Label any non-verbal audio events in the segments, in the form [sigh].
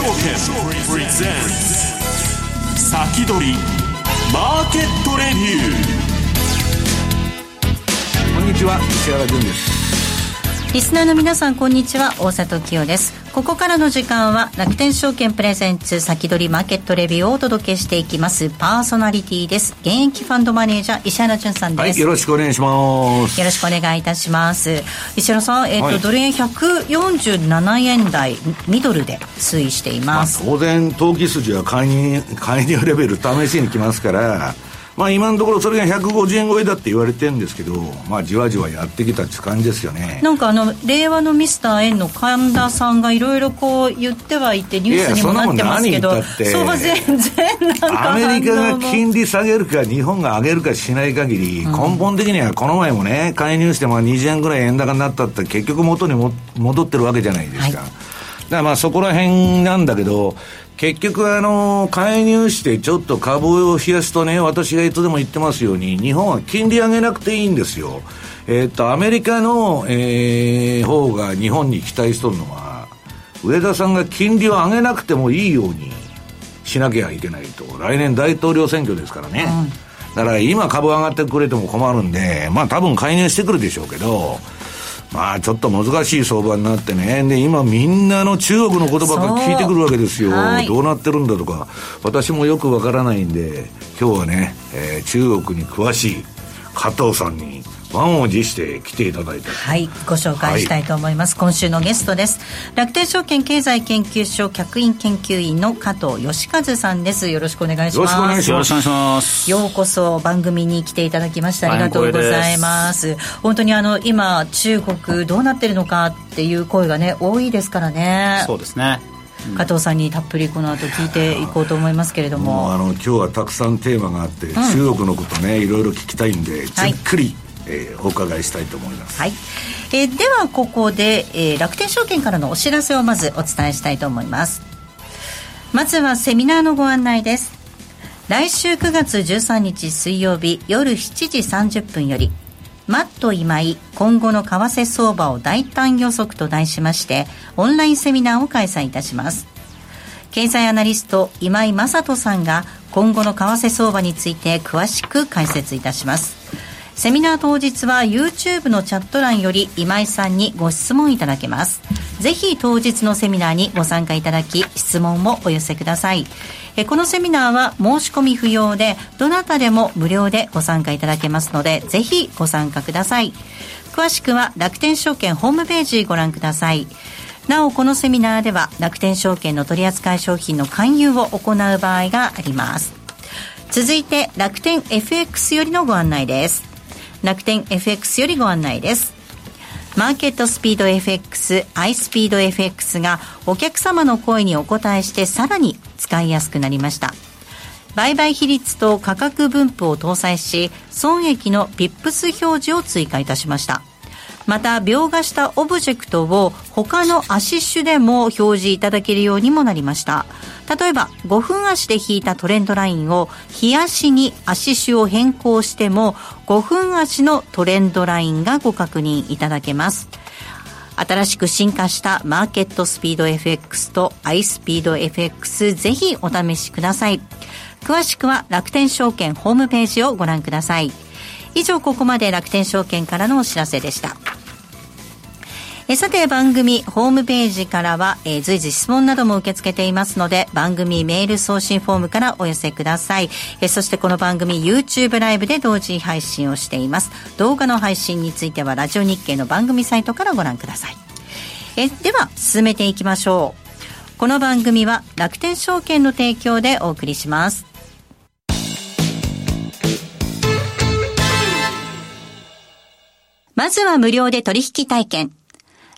証券プレゼンツ先取りマーケットレビュー。こんにちは石原潤です。リスナーの皆さんこんにちは大里清ですここからの時間は楽天証券プレゼンツ先取りマーケットレビューをお届けしていきます。パーソナリティです。現役ファンドマネージャー石原潤さんです、はい、よろしくお願いします。よろしくお願いいたします。石原さん、えーと、はい、ドル円147円台ミドルで推移しています、まあ、当然投機筋は介入介入レベル試しに来ますからまあ今のところそれが150円超えだって言われてるんですけど、まあじわじわやってきたって感じですよね。なんかあの、令和のミスター円の神田さんがいろいろこう言ってはいて、ニュースにもなってますけど、相場全然なんか。アメリカが金利下げるか、日本が上げるかしない限り、根本的にはこの前もね、介入してまあ20円ぐらい円高になったって結局元にも戻ってるわけじゃないですか。はい、だからまあそこら辺なんだけど、結局あの、介入してちょっと株を冷やすとね、私がいつでも言ってますように、日本は金利上げなくていいんですよ。えっ、と、アメリカの、えー、方が日本に期待しとるのは、上田さんが金利を上げなくてもいいようにしなきゃいけないと。来年大統領選挙ですからね。うん、だから今株上がってくれても困るんで、まあ多分介入してくるでしょうけど、まあちょっと難しい相場になってね。で、今みんなの中国の言葉が聞いてくるわけですよ。はい、どうなってるんだとか。私もよくわからないんで、今日はね、えー、中国に詳しい加藤さんに満を持して来ていただいてはいご紹介したいと思います、はい、今週のゲストです。楽天証券経済研究所客員研究員の加藤義和さんです。よろしくお願いします。よろしくお願いします。ようこそ番組に来ていただきましてありがとうございます。本当にあの今中国どうなってるのかっていう声がね多いですからね。そうですね。加藤さんにたっぷりこの後聞いていこうと思いますけれども。あの今日はたくさんテーマがあって、うん、中国のことねいろいろ聞きたいんで、じっくり、えー、お伺いしたいと思います、はい。えー、ではここで、えー、楽天証券からのお知らせをまずお伝えしたいと思います。まずはセミナーのご案内です。来週9月13日水曜日夜7時30分よりマット今井今後の為替相場を大胆予測と題しましてオンラインセミナーを開催いたします。経済アナリスト今井正人さんが今後の為替相場について詳しく解説いたします。セミナー当日は YouTube のチャット欄より今井さんにご質問いただけます。ぜひ当日のセミナーにご参加いただき、質問もお寄せください。えこのセミナーは申し込み不要で、どなたでも無料でご参加いただけますので、ぜひご参加ください。詳しくは楽天証券ホームページご覧ください。なお、このセミナーでは楽天証券の取扱い商品の勧誘を行う場合があります。続いて楽天 FX よりのご案内です。楽天 FX よりご案内です。マーケットスピード FX、アイスピード FX がお客様の声にお答えしてさらに使いやすくなりました。売買比率と価格分布を搭載し、損益の PIPS 表示を追加いたしました。また、描画したオブジェクトを他の足種でも表示いただけるようにもなりました。例えば、5分足で引いたトレンドラインを、日足に足種を変更しても、5分足のトレンドラインがご確認いただけます。新しく進化したマーケットスピード FX とアイスピード FX ぜひお試しください。詳しくは楽天証券ホームページをご覧ください。以上ここまで楽天証券からのお知らせでした。えさて番組ホームページからは、えー、随時質問なども受け付けていますので番組メール送信フォームからお寄せください、えそしてこの番組 YouTube ライブで同時配信をしています。動画の配信についてはラジオ日経の番組サイトからご覧ください。えでは進めていきましょう。この番組は楽天証券の提供でお送りします。まずは無料で取引体験。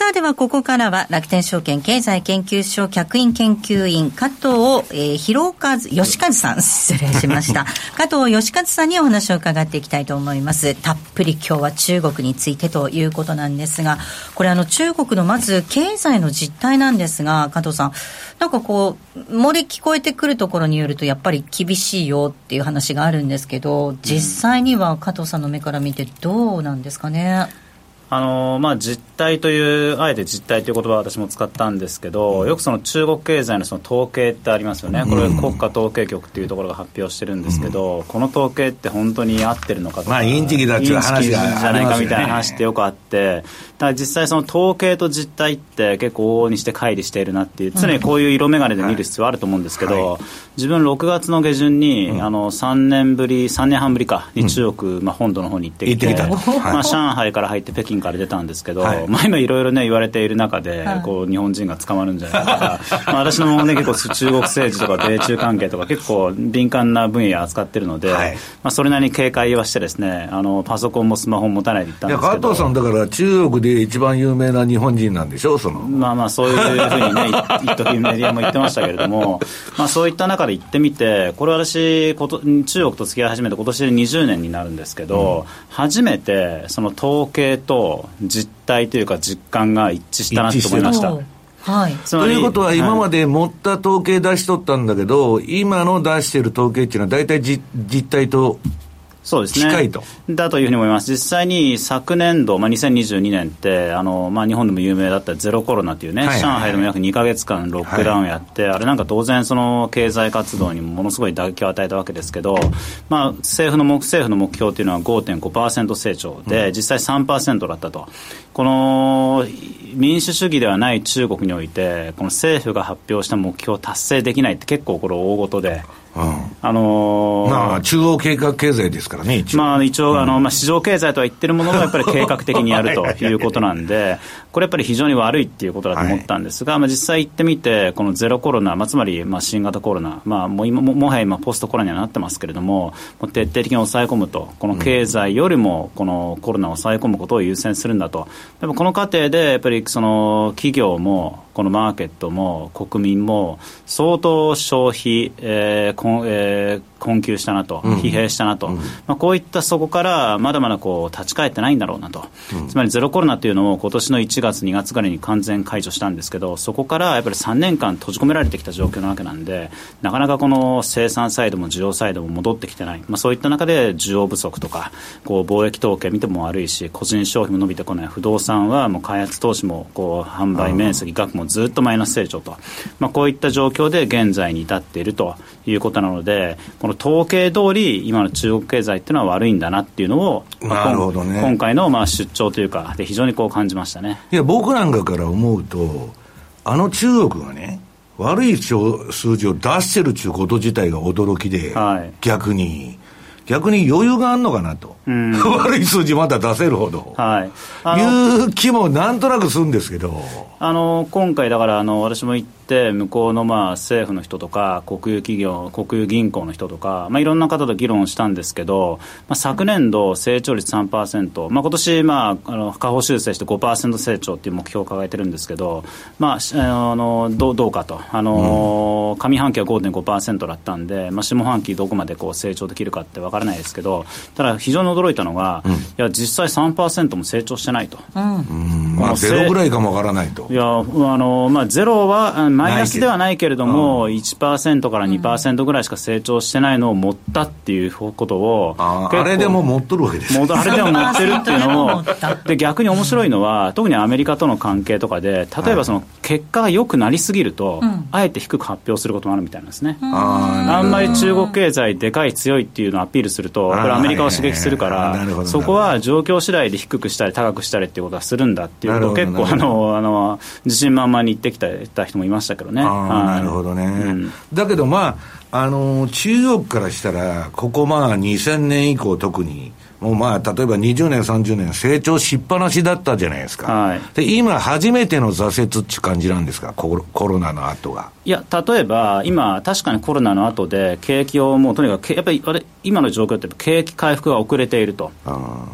さあではここからは楽天証券経済研究所客員研究員加藤、えー、広和、吉和さん、失礼しました。[laughs] 加藤吉和さんにお話を伺っていきたいと思います。たっぷり今日は中国についてということなんですが、これあの中国のまず経済の実態なんですが、加藤さん、なんかこう、漏れ聞こえてくるところによるとやっぱり厳しいよっていう話があるんですけど、実際には加藤さんの目から見てどうなんですかね？あのまあ、実態というあえて実態という言葉を私も使ったんですけどよくその中国経済のその統計ってありますよね、これ国家統計局っていうところが発表してるんですけど、この統計って本当に合ってるのかとか、まあ、インチキだっていう話が、じゃないかみたいな話ってよくあってだ実際その統計と実態って結構往々にして乖離しているなっていう常にこういう色眼鏡で見る必要あると思うんですけど、自分6月の下旬に、あの3年ぶり3年半ぶりかに中国、まあ、本土の方に行ってきて、まあ、上海から入って北京から出たんですけど、はい、まあ、今いろいろね言われている中で、こう日本人が捕まるんじゃないかとか、[laughs] まあ、私のね結構中国政治とか米中関係とか結構敏感な分野扱ってるので、はい、まあ、それなりに警戒はしてですねあのパソコンもスマホも持たないで行ったんですけど。加藤さんだから中国で一番有名な日本人なんでしょ？その。まあまあそういうふうにね一時メディアも言ってましたけれども、まあ、そういった中で行ってみてこれ私こと中国と付き合い始めて今年で20年になるんですけど、うん、初めてその統計と実態というか実感が一致したなと思いました。はい、ということは、今まで持った統計出しとったんだけど、はい、今の出している統計っていうのは、大体実態とそうですね。近いと。だというふうに思います。実際に昨年度、まあ、2022年って、あの、まあ、日本でも有名だったゼロコロナというね、はい上海でも約2か月間ロックダウンやって、はい、あれなんか当然その経済活動にもものすごい打撃を与えたわけですけど、まあ、政府の目、政府の目標というのは5.5%成長で、うん、実際3%だったと。この民主主義ではない中国において、この政府が発表した目標を達成できないって結構これ大事で、あのー、まあ、中央計画経済ですからね、一応。まあ、一応、あの、まあ、市場経済とは言ってるものも、やっぱり [laughs] 計画的にやるということなんで、これやっぱり非常に悪いっていうことだと思ったんですが、はい、まあ、実際行ってみて、このゼロコロナ、まあ、つまり、まあ、新型コロナ、まあ、もう今も、もはや今、ポストコロナにはなってますけれども、もう徹底的に抑え込むと、この経済よりも、このコロナを抑え込むことを優先するんだと。でもこの過程で、やっぱり、その、企業も、このマーケットも国民も相当消費、えーこえー、困窮したなと、疲弊したなと、うん、まあ、こういったそこからまだまだこう立ち返ってないんだろうなと、うん、つまりゼロコロナというのを今年の1月、2月ぐらいに完全解除したんですけど、そこからやっぱり3年間閉じ込められてきた状況なわけなんで、なかなかこの生産サイドも需要サイドも戻ってきてない、まあ、そういった中で需要不足とか、こう貿易統計見ても悪いし、個人消費も伸びてこない、不動産はもう開発投資もこう販売面積、額もずっとマイナス成長と、まあ、こういった状況で現在に至っているということなので、この統計通り、今の中国経済っていうのは悪いんだなっていうのを、なるほどね、今回のまあ出張というか、で非常にこう感じましたね。いや、僕なんかから思うと、あの中国がね、悪い数字を出してるっていうこと自体が驚きで、はい、逆に。逆に余裕があるのかなと、うん、[laughs] 悪い数字まだ出せるほど、はい、いう気もなんとなくするんですけど。あの今回、だからあの私も行っって向こうのまあ政府の人とか国有企業国有銀行の人とか、まあ、いろんな方と議論したんですけど、まあ、昨年度成長率3%、まあ、今年まああの下方修正して5%成長っていう目標を掲げてるんですけど、まあ、あのどうどうかと。あの、上半期は5.5%だったんで、まあ、下半期どこまでこう成長できるかってわからないですけどただ非常に驚いたのが、いや実際3%も成長してないと。うん。まあ、ゼロぐらいかもわからないと。いやあの、まあ、ゼロはマイナスではないけれども、1%から2%ぐらいしか成長してないのを持ったっていうことを、ああれでも持っとるわけです。もあれでも持ってるっていうのを [laughs] で逆に面白いのは特にアメリカとの関係とかで例えばその結果が良くなりすぎると、あえて低く発表することもあるみたいなんですね、あんまり中国経済でかい強いっていうのをアピールするとこれアメリカを刺激するからそこは状況次第で低くしたり高くしたりっていうことはするんだっていうことを結構あのあの自信満々に言ってきた人もいましたけどね。なるほどね、うん、だけどまああの中国からしたらここまあ2000年以降特にもうまあ、例えば20年、30年、成長しっぱなしだったじゃないですか。はい、で、今、初めての挫折っていう感じなんですか、コロコロナの後が。いや、例えば、今、確かにコロナの後で、景気をもうとにかく、やっぱりあれ今の状況って、景気回復が遅れていると、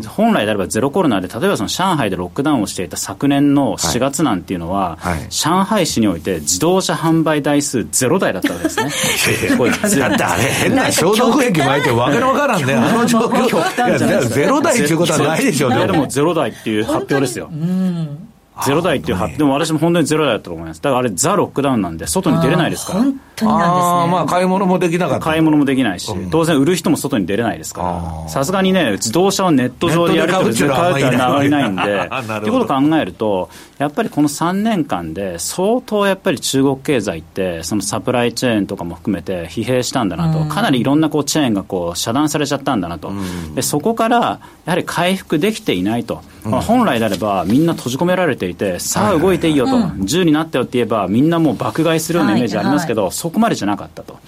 本来であればゼロコロナで、例えばその上海でロックダウンをしていた昨年の4月なんていうのは、はい。はい、上海市において自動車販売台数ゼロ台だったわけですね。[laughs] だってあれ、変な消毒液巻いて、わけのわからんね、あの状況。ゼロ台っていうことはないでしょうね。でもゼロ台っていう発表ですよ。ゼロ台っていうでも私も本当にゼロ台だったと思います。だからあれ、ザ・ロックダウンなんで、外に出れないですから。本当になんですね。まあ、買い物もできなかった。買い物もできないし、当然売る人も外に出れないですから、さすがにね、自動車をネット上でやるって買うっていうのはあまりないんで、っていうことを考えると、やっぱりこの3年間で、相当やっぱり中国経済って、そのサプライチェーンとかも含めて疲弊したんだなと、かなりいろんなこうチェーンがこう遮断されちゃったんだなと、でそこからやはり回復できていないと、まあ、本来であれば、みんな閉じ込められていて、さあ動いていいよと、10になったよって言えば、みんなもう爆買いするようなイメージありますけど、そこまでじゃなかったと。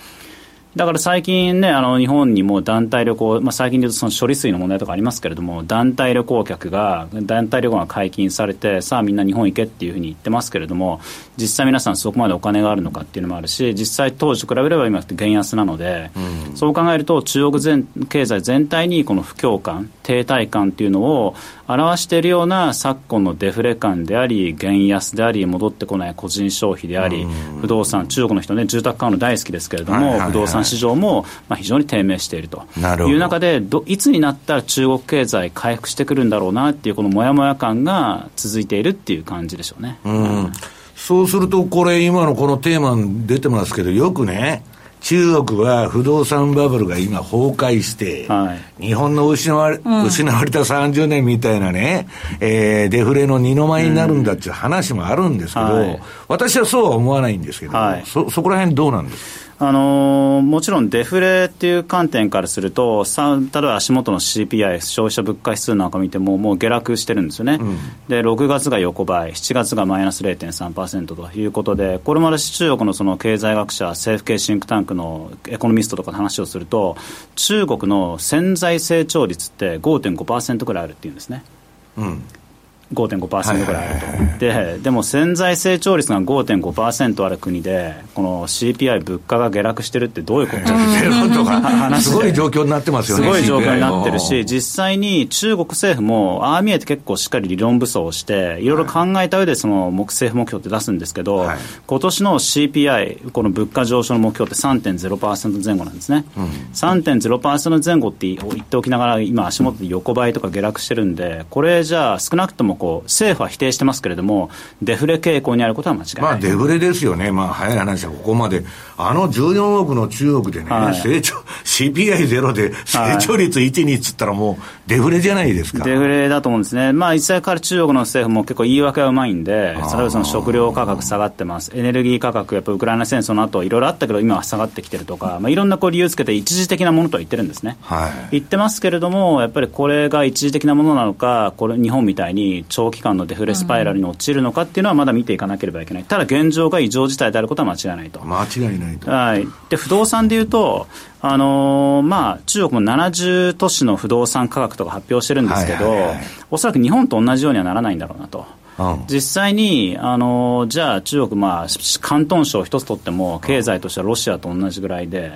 だから最近ね、あの日本にも団体旅行、まあ、最近でいうとその処理水の問題とかありますけれども、団体旅行客が、団体旅行が解禁されて、さあみんな日本行けっていうふうに言ってますけれども、実際皆さんそこまでお金があるのかっていうのもあるし、実際当時と比べれば今って減安なので、うん、そう考えると中国全経済全体にこの不況感、停滞感っていうのを表しているような昨今のデフレ感であり、減安であり、戻ってこない個人消費であり、不動産、中国の人ね、住宅買うの大好きですけれども、不動産市場もまあ非常に低迷していると。いう中でど、いつになったら中国経済回復してくるんだろうなっていう、このもやもや感が続いているっていう感じでしょうね。うん。そうすると、これ、今のこのテーマに出てますけど、よくね、中国は不動産バブルが今崩壊して、はい、日本の失われ、うん、失われた30年みたいなね、えー、デフレの二の舞になるんだっていう話もあるんですけど、はい、私はそうは思わないんですけど、はい、そ、そこら辺どうなんですか？あのー、もちろんデフレっていう観点からすると、さ例えば足元の CPI、消費者物価指数なんか見ても、もう下落してるんですよね、うん、で6月が横ばい、7月がマイナス0.3%ということで、これまで中国のその経済学者、政府系シンクタンクのエコノミストとか話をすると、中国の潜在成長率って5.5%ぐらいあるっていうんですね。うん5.5%ぐらいあると、はいはいはい、ででも潜在成長率が5.5%ある国で、この CPI、物価が下落してるってどういうことか。[laughs] すごい状況になってますよね、すごい状況になってるし、実際に中国政府も、ああ見えて結構しっかり理論武装をして、いろいろ考えた上でその政府目標って出すんですけど、はい、今年の CPI、この物価上昇の目標って3.0%前後なんですね、うん、3.0%前後って言っておきながら、今、足元で横ばいとか下落してるんで、これじゃあ、少なくともこう政府は否定してますけれども、デフレ傾向にあることは間違いない、まあ、デフレですよね、まあ、早い話はここまで、あの14億の中国でね、はい、成長 CPI ゼロで成長率1、2っつったら、もうデフレじゃないですか。デフレだと思うんですね、まあ、実際から中国の政府も結構言い訳はうまいんで、例えばその食料価格下がってます、エネルギー価格、やっぱウクライナ戦争の後いろいろあったけど、今は下がってきてるとか、まあ、いろんなこう理由つけて、一時的なものとは言ってるんですね。はい、言ってますけれども、やっぱりこれが一時的なものなのか、これ日本みたいに長期間のデフレスパイラルに陥るのかっていうのはまだ見ていかなければいけない、ただ現状が異常事態であることは間違いないと。間違いないと、はい、で不動産でいうと、あのー、まあ、中国も70都市の不動産価格とか発表してるんですけど、おそらく日本と同じようにはならないんだろうなと。うん。実際に、あのじゃあ中国、まあ、広東省一つ取っても、経済としてはロシアと同じぐらいで、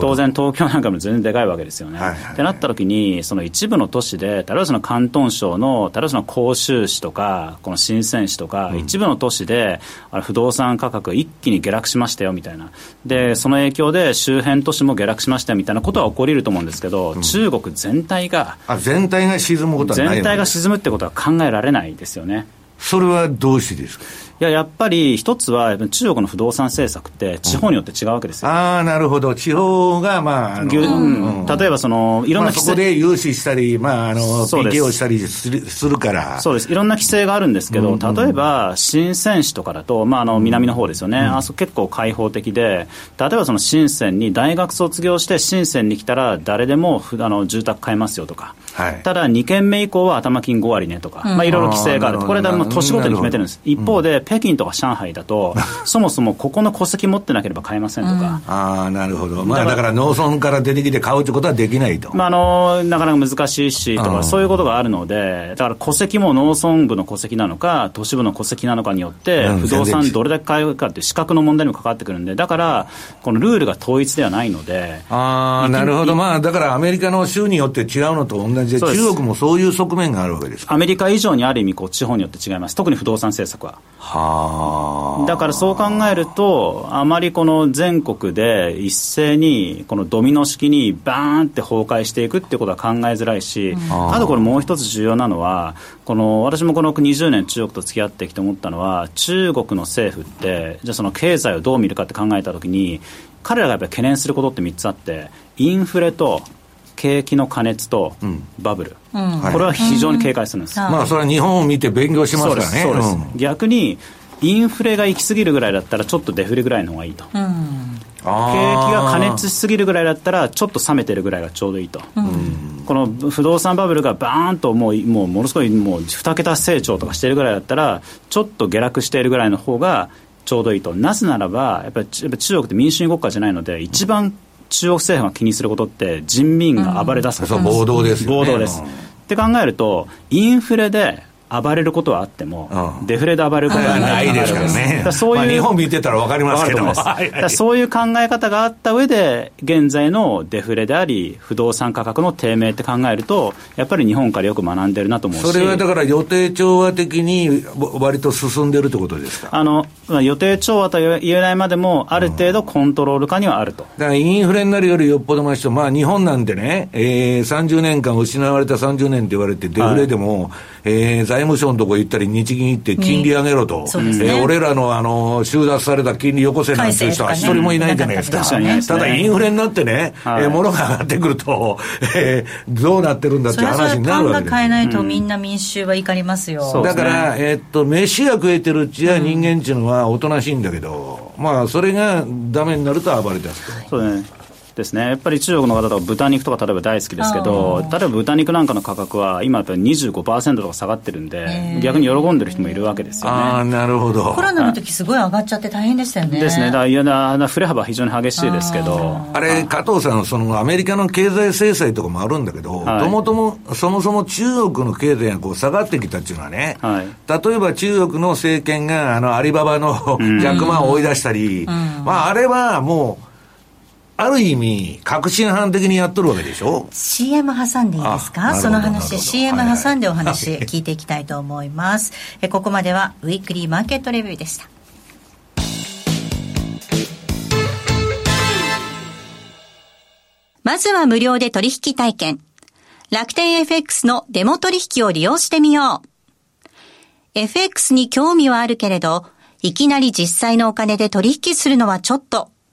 当然、東京なんかも全然でかいわけですよね。はいはいはい。ってなった時に、その一部の都市で、例えばその広東省の、例えばその広州市とか、この深セン市とか、一部の都市で、あの不動産価格が一気に下落しましたよみたいな、でその影響で周辺都市も下落しましたよみたいなことは起こりると思うんですけど、中国全体が、あ全体が沈むことはないの全体が沈むってことは考えられないですよね。それはどうしてですか？いややっぱり一つは、中国の不動産政策って、地方によって違うわけですよ。ああ、なるほど。地方が、まあ、あうん。例えばそのいろんまあ、な規制、そこで融資したり、まあ、あの、そうです。PK をしたりするするから。そうです。いろんな規制があるんですけど、例えば深セン市とかだと、まあ、あの南の方ですよね、あそこ結構開放的で、例えばその深センに大学卒業して、深センに来たら、誰でもふあの住宅買えますよとか。はい。ただ、2軒目以降は頭金5割ねとか、まあ、いろいろ規制があるこれでもう年ごとに決めてるんです、一方で、北京とか上海だと、[laughs] そもそもここの戸籍持ってなければ買えませんとか、ああ、なるほど。まあ、だから農村から出てきて買うってことはできないと。まあ、あのなかなか難しいしとか、うん。そういうことがあるので、だから戸籍も農村部の戸籍なのか、都市部の戸籍なのかによってうん、不動産どれだけ買えるかっていう資格の問題にも関わってくるんで、だから、このルールが統一ではないので、ああ、なるほど。まあ、だからアメリカの州によって違うのと同じで、そうです中国もそういう側面があるわけですか？アメリカ以上にある意味こう、地方によって違います、特に不動産政策は。はあ。だからそう考えると、あまりこの全国で一斉にこのドミノ式にバーンって崩壊していくっていうことは考えづらいし、あとこれもう一つ重要なのは、この私もこの20年中国と付き合ってきて思ったのは、中国の政府って、じゃあその経済をどう見るかって考えたときに、彼らがやっぱり懸念することって3つあって、インフレと景気の過熱とバブル、これは非常に警戒するんです。うんまあ、それは日本を見て勉強しますからね。う、ん逆にインフレが行き過ぎるぐらいだったらちょっとデフレぐらいの方がいいと、景気が過熱しすぎるぐらいだったらちょっと冷めてるぐらいがちょうどいいと、この不動産バブルがバーンともうもうものすごいもう2桁成長とかしてるぐらいだったらちょっと下落しているぐらいの方がちょうどいいとなぜならばやっぱり中国って民主主義国家じゃないので一番中国政府が気にすることって人民が暴れ出すことそう、ん暴動ですね。暴動です。って考えると、インフレで暴れることはあっても、うんデフレで暴れることはなないいですからだねら。そういう、まあ日本見てたらわかりますけど。わかると思いますはいだからそういう考え方があった上で、現在のデフレであり、不動産価格の低迷って考えると、やっぱり日本からよく学んでるなと思うし。それはだから予定調和的に割と進んでるってことですか？あのまあ予定調和と言えないまでも、ある程度コントロール下にはあると。だからインフレになるよりよっぽどましと、まあ日本なんてね、えー、30年間失われた30年って言われて、デフレでも、えー財務省のとこ行ったり、日銀行って金利上げろと、えー俺らのあの収奪された金利よこせなんていう人は一人もいないじゃないですか。ただインフレになってね、はい。えー物が上がってくると、[laughs] えーどうなってるんだっていうそれはそれ話になるわけです。よ。買えないとみんな民衆は怒りますよ、そうですね。だから、えーっと、飯が食えてるうちは人間っていうのはおとなしいんだけど、まあ、それがダメになると暴れ出すと。そうね。ですね、やっぱり中国の方とか豚肉とか例えば大好きですけど、例えば豚肉なんかの価格は今やっぱり25%とか下がってるんで、逆に喜んでる人もいるわけですよああ、ね。なるほど。コ。ロナの時すごい上がっちゃって大変でしたよね。ですね、だからいやだだ振れ幅は非常に激しいですけど、あれ、加藤さん、そのアメリカの経済制裁とかもあるんだけど、はい。ともとも、そもそも中国の経済がこう下がってきたっていうのはね、はい。例えば中国の政権があのアリババのジャックマンを追い出したり、まあ、あれはもう、ある意味、革新犯的にやっとるわけでしょ？CM 挟んでいいですか？その話 CM はいはい。挟んでお話聞いていきたいと思います、えここまではウィークリーマーケットレビューでした。まずは無料で取引体験。楽天 FX のデモ取引を利用してみよう。FX に興味はあるけれど、いきなり実際のお金で取引するのはちょっと、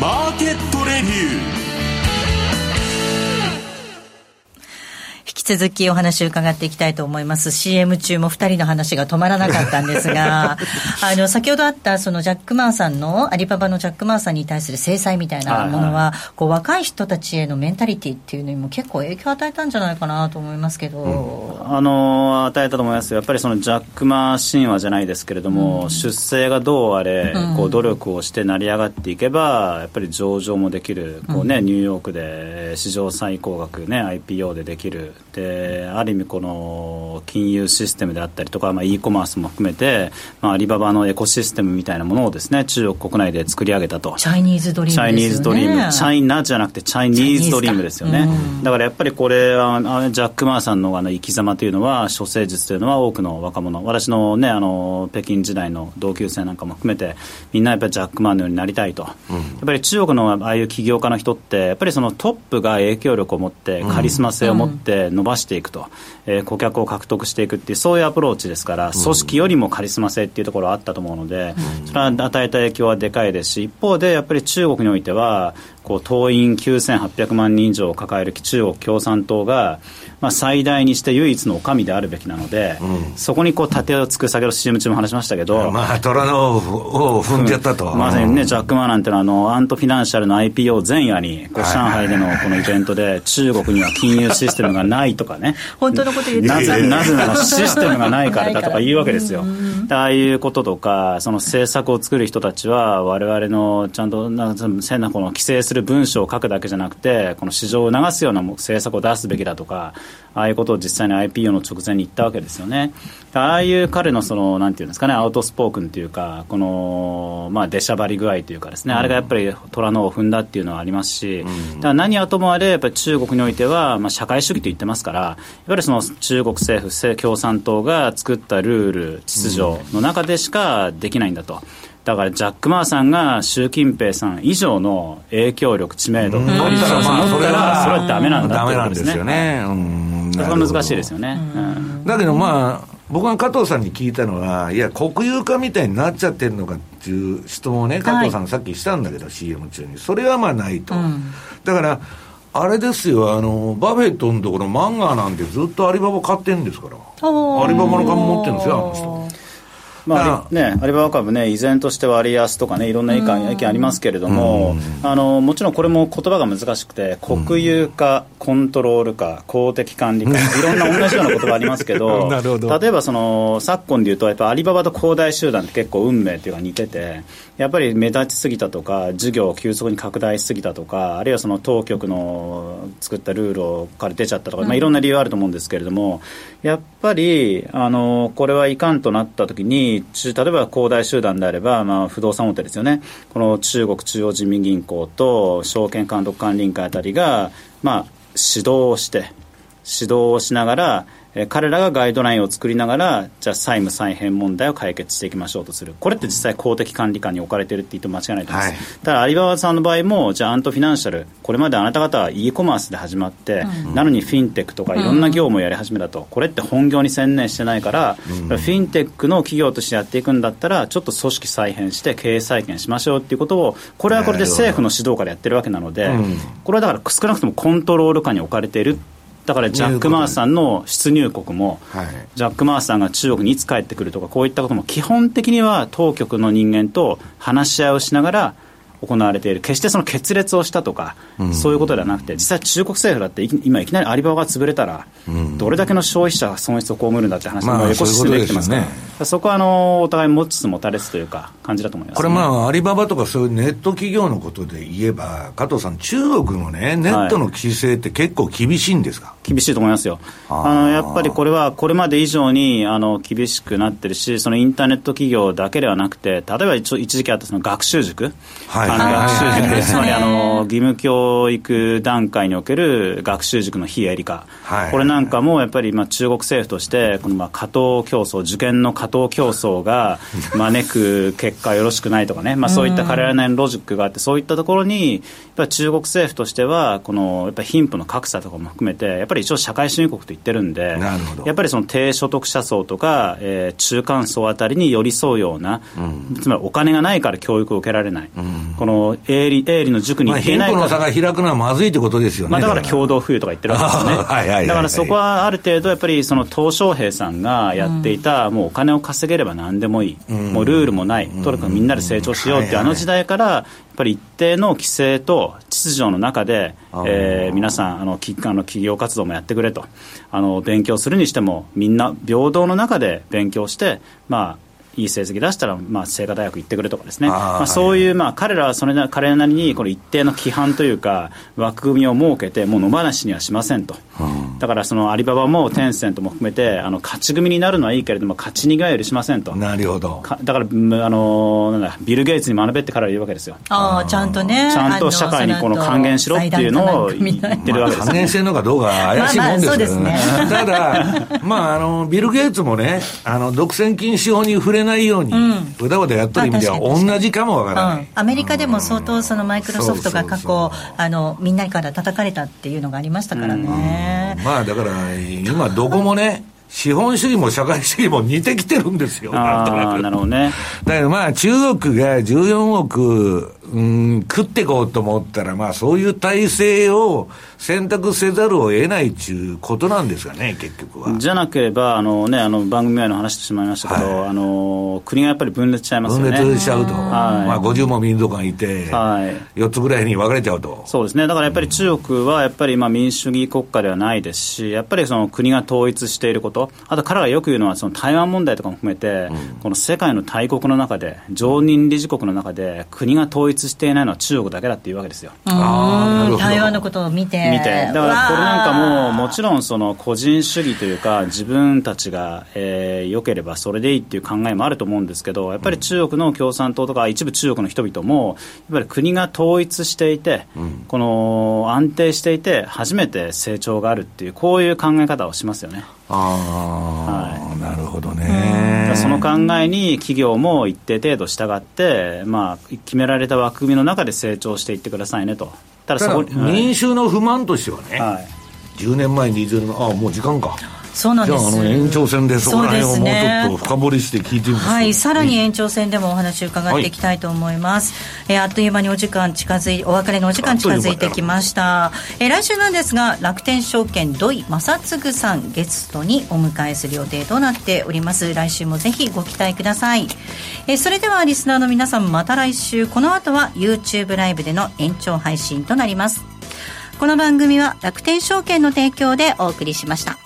マーケットレビュー。続きお話を伺っていきたいと思います。CM 中も2人の話が止まらなかったんですが、[laughs] あの、先ほどあったそのジャック・マーさんの、アリババのジャック・マーさんに対する制裁みたいなものは、はいはい、こう若い人たちへのメンタリティっていうのにも結構影響を与えたんじゃないかなと思いますけど。うん、あの、与えたと思いますやっぱりそのジャック・マー神話じゃないですけれども、うん、出自がどうあれ、こう努力をして成り上がっていけば、やっぱり上場もできる、こうね、ニューヨークで史上最高額ね、IPO でできる。で、ある意味味この金融システムであったりとか、まあ、e コマースも含めて、まあ、アリババのエコシステムみたいなものをですね中国国内で作り上げたと。チャイニーズドリーム、ね、Chinese Dream チャイナじゃなくて Chinese Dream ですよね、うん、だからやっぱりこれはジャック・マーさんのあの生き様というのは諸生術というのは多くの若者。私のねあの北京時代の同級生なんかも含めてみんなやっぱりジャック・マーのようになりたいと、うん、やっぱり中国のああいう起業家の人ってやっぱりそのトップが影響力を持ってカリスマ性を持って伸ばしていくと、うん、えー、顧客を獲得していくっていうそういうアプローチですから組織よりもカリスマ性っていうところはあったと思うので、それは与えた影響はでかいですし一方でやっぱり中国においてはこう党員9800万人以上を抱える中国共産党が、まあ、最大にして唯一の女将であるべきなので、うん、そこにこう盾をつく先ほど CM 中も話しましたけど、まあ、虎のを踏んでやったと、まさにね、ジャック・マーなんてのはあのアントフィナンシャルの IPO 前夜にこう上海でのこのイベントで中国には金融システムがないとかね。本当のこと言ってなぜなぜならシステムがないからだとか言うわけですよ。ああいうこととかその政策を作る人たちは我々のちゃんとな変なこの規制する文章を書くだけじゃなくてこの市場を促すような政策を出すべきだとかああいうことを実際に IPO の直前に言ったわけですよね。ああいう彼のそのなんていうんですかねアウトスポークンというかこのまあ出しゃばり具合というかですね、うん、あれがやっぱり虎の尾を踏んだっていうのはありますし、うん、だ何はともあれやっぱり中国においてはまあ社会主義と言ってますからやっぱりその中国政府共産党が作ったルール秩序の中でしかできないんだと。だからジャック・マーさんが習近平さん以上の影響力、知名度、カリスマさんったら、それはだめなんだとですね。それは難しいですよね。だけどまあ、僕が加藤さんに聞いたのは、いや、国有化みたいになっちゃってるのかっていう質問をね、加藤さんがさっきしたんだけど、はい、CM 中に。それはまあないと。うん、だから、あれですよ、あの、バフェットのところ、マンガーなんてずっとアリババ買ってるんですから。アリババの株持ってるんですよ、あの人。まあね、アリババ株ね、依然として割安とかね、いろんな意見意見ありますけれども、あの、もちろんこれも言葉が難しくて、国有化、コントロール化、公的管理化、いろんな同じような言葉ありますけど、[laughs] ど。例えばその、昨今でいうと、やっぱアリババと恒大集団って結構運命っていうか似てて、やっぱり目立ちすぎたとか、事業を急速に拡大しすぎたとか、あるいはその当局の作ったルールから出ちゃったとか、まあ、いろんな理由あると思うんですけれども、やっぱり、あの、これはいかんとなったときに、例えば恒大集団であれば、まあ、不動産大手ですよね、この中国中央人民銀行と証券監督管理委員会あたりが、まあ、指導をして、指導をしながら、え彼らがガイドラインを作りながらじゃあ債務再編問題を解決していきましょうとする。これって実際公的管理下に置かれているって言っても間違いないと思います、はい、ただアリババさんの場合もじゃあアントフィナンシャルこれまであなた方は e コマースで始まって、うん、なのにフィンテックとかいろんな業務をやり始めたと、これって本業に専念してないから、うん、フィンテックの企業としてやっていくんだったらちょっと組織再編して経営再建しましょうっていうことをこれはこれで政府の指導からやってるわけなので、これはだから少なくともコントロール下に置かれているだからジャック・マーさんの出入国も、はい、ジャック・マーさんが中国にいつ帰ってくるとか、こういったことも基本的には当局の人間と話し合いをしながら、行われている、決してその決裂をしたとか、そういうことではなくて、実際、中国政府だって今、いきなりアリババが潰れたら、どれだけの消費者が損失を被るんだって話も横進めてきてますから、まあ、そこはあのお互い持ちつ持たれつというか、感じだと思います、ね、これ、まあ、アリババとかそういうネット企業のことで言えば、加藤さん、中国のね、ネットの規制って結構厳しいんですか、はい、厳しいと思いますよ。あのやっぱりこれは、これまで以上にあの厳しくなってるし、そのインターネット企業だけではなくて、例えば一時期あったその学習塾、はい、学習塾。で、[laughs] つまりあの義務教育段階における学習塾の非営利化、はい、これなんかもやっぱりまあ中国政府として、このまあ加藤競争、受験の加藤競争が [laughs] 招く結果よろしくないとかね、まあ、そういった彼らなりのロジックがあって、そういったところに、やっぱり中国政府としては、このやっぱり貧富の格差とかも含めて、やっぱり一応社会主義国と言ってるんで、やっぱりその低所得者層とか、えー、中間層あたりに寄り添うような、うん、つまりお金がないから教育を受けられない、うん、この営利営利の塾に行けないから、まあ、の差が開くのはまずいってことですよね、まあ、だから共同富裕とか言ってるわけですよね、[laughs] はいはいはい、だからそこはある程度、やっぱりその鄧小平さんがやっていた、もうお金を稼げれば何でもいい、もうルールもない、とにかくみんなで成長しようってあの時代から、ぱり一定の規制と秩序の中で、えー、皆さんあの企あの企業活動もやってくれと。あの勉強するにしてもみんな平等の中で勉強して、まあ、いい成績出したら、まあ、清華大学行ってくれとかですね、まあ、そういう、まあ、彼らはそれな彼らなりにこれ一定の規範というか枠組みを設けてもう野放しにはしませんと、だからそのアリババもテンセントも含めてあの勝ち組になるのはいいけれども勝ち逃げは許しませんと。なるほど。だからあのなんだビル・ゲイツに学べって彼は言うわけですよ。ああちゃんとねちゃんと社会にこの還元しろっていうのを言ってるわけです、還元してるのかどうか怪しいもんですけどね,、ただ、まあ、あのビル・ゲイツもねあの独占禁止法に触れないように、うだうだやっとる意味では同じかもわからない、うん、アメリカでも相当そのマイクロソフトが過去あのみんなから叩かれたっていうのがありましたからね、うん、まあだから今どこもね資本主義も社会主義も似てきてるんですよ、なんとなく。なるほどね。だからまあ、中国が14億、うん、食っていこうと思ったら、まあ、そういう体制を選択せざるを得ないということなんですかね、結局は。じゃなければ、あのね、あの番組前の話してしまいましたけど、はい、あの国がやっぱり分裂しちゃいますよね。分裂しちゃうと、はい。まあ、50も民族がいて、はい、4つぐらいに分かれちゃうと。そうですね、だからやっぱり中国はやっぱりまあ民主主義国家ではないですし、やっぱりその国が統一していること、あと彼がよく言うのは、その台湾問題とかも含めて、うん、この世界の大国の中で、常任理事国の中で、国が統一していないのは中国だけだっていうわけですよ。台湾のことを見て。見て。だからこれなんかも、もちろんその個人主義というか、自分たちが、えー、良ければそれでいいっていう考えもあると思うんですけど、やっぱり中国の共産党とか、一部中国の人々も、やっぱり国が統一していて、うん、この安定していて、初めて成長があるっていう、こういう考え方をしますよね。ああ、はい、なるほどね。その考えに企業も一定程度従って、まあ、決められた枠組みの中で成長していってくださいねと。ただそこ民衆の不満としてはね、はい、10年前、20年前、ああ、もう時間か。そうなんです。じゃああの延長戦でそこら辺をもうちょっと深掘りして聞いてみますはい。さらに延長戦でもお話を伺っていきたいと思います、はい、えー、あっという間にお時間近づいお別れのお時間近づいてきました。えー、来週なんですが楽天証券土井正嗣さんゲストにお迎えする予定となっております。来週もぜひご期待ください、えー、それではリスナーの皆さんまた来週。この後は YouTube ライブでの延長配信となります。この番組は楽天証券の提供でお送りしました